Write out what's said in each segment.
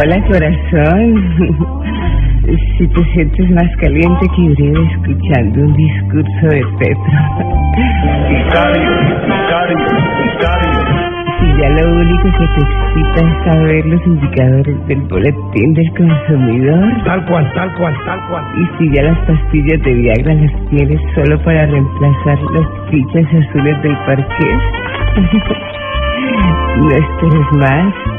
Hola corazón. Si te sientes más caliente que Uribe escuchando un discurso de Petro. Si ya lo único que te excita es saber los indicadores del boletín del consumidor. Tal cual, tal cual, tal cual. Y si ya las pastillas de Viagra las tienes solo para reemplazar las fichas azules del parqués. no esperes más.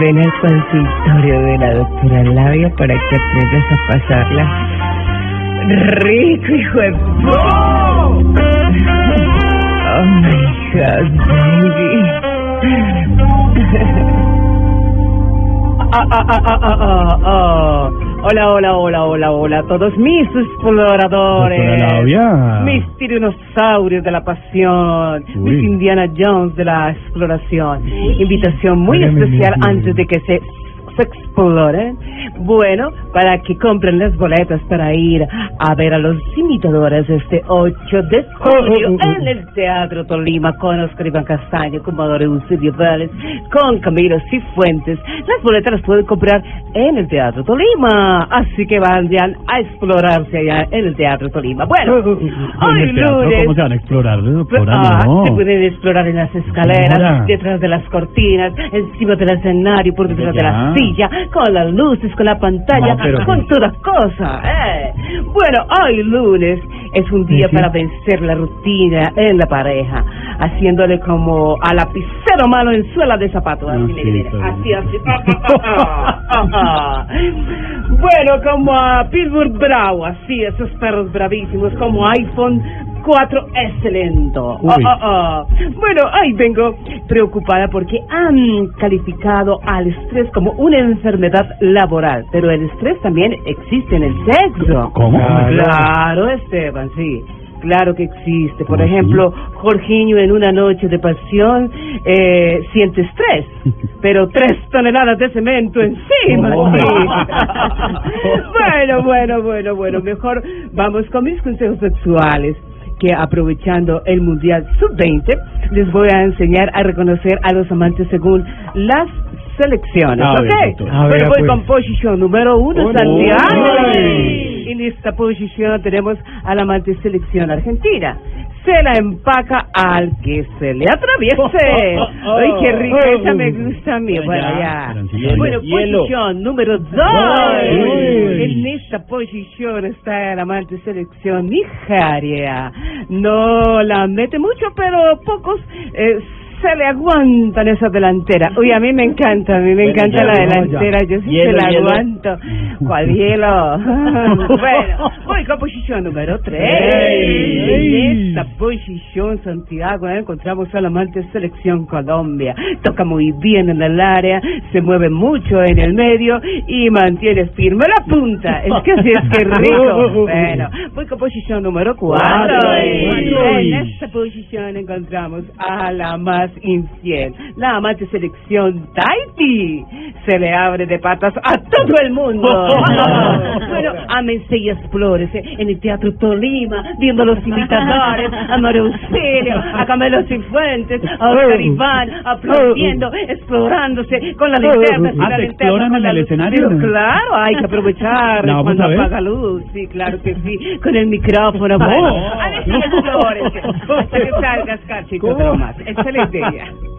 Ven al consultorio de la doctora Labia para que aprendas a pasarla rico, hijo de... Oh my God, baby. Ah, ah, ah, ah, ah, ah, ah. Hola, hola, hola, hola, hola a todos mis exploradores, mis tiranosaurios de la pasión, Uy. mis Indiana Jones de la exploración. Invitación muy especial antes de que se, se exploren. Bueno, para que compren las boletas para ir a ver a los imitadores este 8 de julio Oh, oh, oh, en el Teatro Tolima con Oscar Iván Castaño, con Maduro Eusebio Vélez, con Camilo Cifuentes. Las boletas las pueden comprar en el Teatro Tolima, así que vayan a explorarse allá en el Teatro Tolima. Bueno, En hoy lunes... ¿Cómo se van a explorar? Ah, no. se pueden explorar en las escaleras, detrás de las cortinas, encima del escenario, por detrás de la Ya. silla, con las luces, con la pantalla, No, pero- con todas cosas. Eh. Bueno, hoy lunes es un día Ujú. para vencer la rutina en la pareja, haciéndole como a lapicero malo en suela de zapato. Así, sí, mire, así, así. Bueno, como a Pittsburgh Bravo, así, esos perros bravísimos, como iPhone 4 excelente. Ah, ah, ah. Bueno, ahí vengo preocupada porque han calificado al estrés como una enfermedad laboral, pero el estrés también existe en el sexo. ¿Cómo? Claro, Esteban, sí. Claro que existe. Por ejemplo, Jorginho en una noche de pasión eh, siente estrés, pero tres toneladas de cemento encima. Oh. sí. bueno, bueno, bueno, bueno. Mejor vamos con mis consejos sexuales que aprovechando el Mundial Sub-20 les voy a enseñar a reconocer a los amantes según las selecciones. A ¿Ok? Ver, bueno, voy pues. con posición número uno, oh, Santiago. Oh, en esta posición tenemos a la amante selección argentina se la empaca al que se le atraviese. ¡Ay, qué rica! Esa me gusta a mí. Bueno, ya. Bueno, posición número 2 esta posición está la amante selección Nigeria. No la mete mucho, pero pocos eh, se le aguantan esa delantera. Uy, a mí me encanta, a mí me Bueno, encanta ya, la delantera. ya. Yo sí Hielo, se la hielo. aguanto. ¿Cuál hielo? bueno, voy con posición número tres. Ey. En esta posición, Santiago, eh, encontramos al amante selección Colombia. Toca muy bien en el área, se mueve mucho en el medio y mantiene firme la punta. Es que sí, es que rico. Bueno, voy con posición número cuatro. Cuatro. En esta posición encontramos a la más infiel, la amante selección Tahiti. Se le abre de patas a todo el mundo. bueno, ámense y explórese en el Teatro Tolima, viendo los imitadores, a Mario Auxilio, a Camilo Cifuentes, a Oscar Iván, aplaudiendo, explorándose con la linterna. Ah, la ¿se linterna, exploran con en el escenario? Claro, hay que aprovechar ¿La vamos cuando apaga luz. Sí, claro que sí, con el micrófono. Bueno, a ver si explórese, hasta que salgas, cachito, más. Excelente 姐。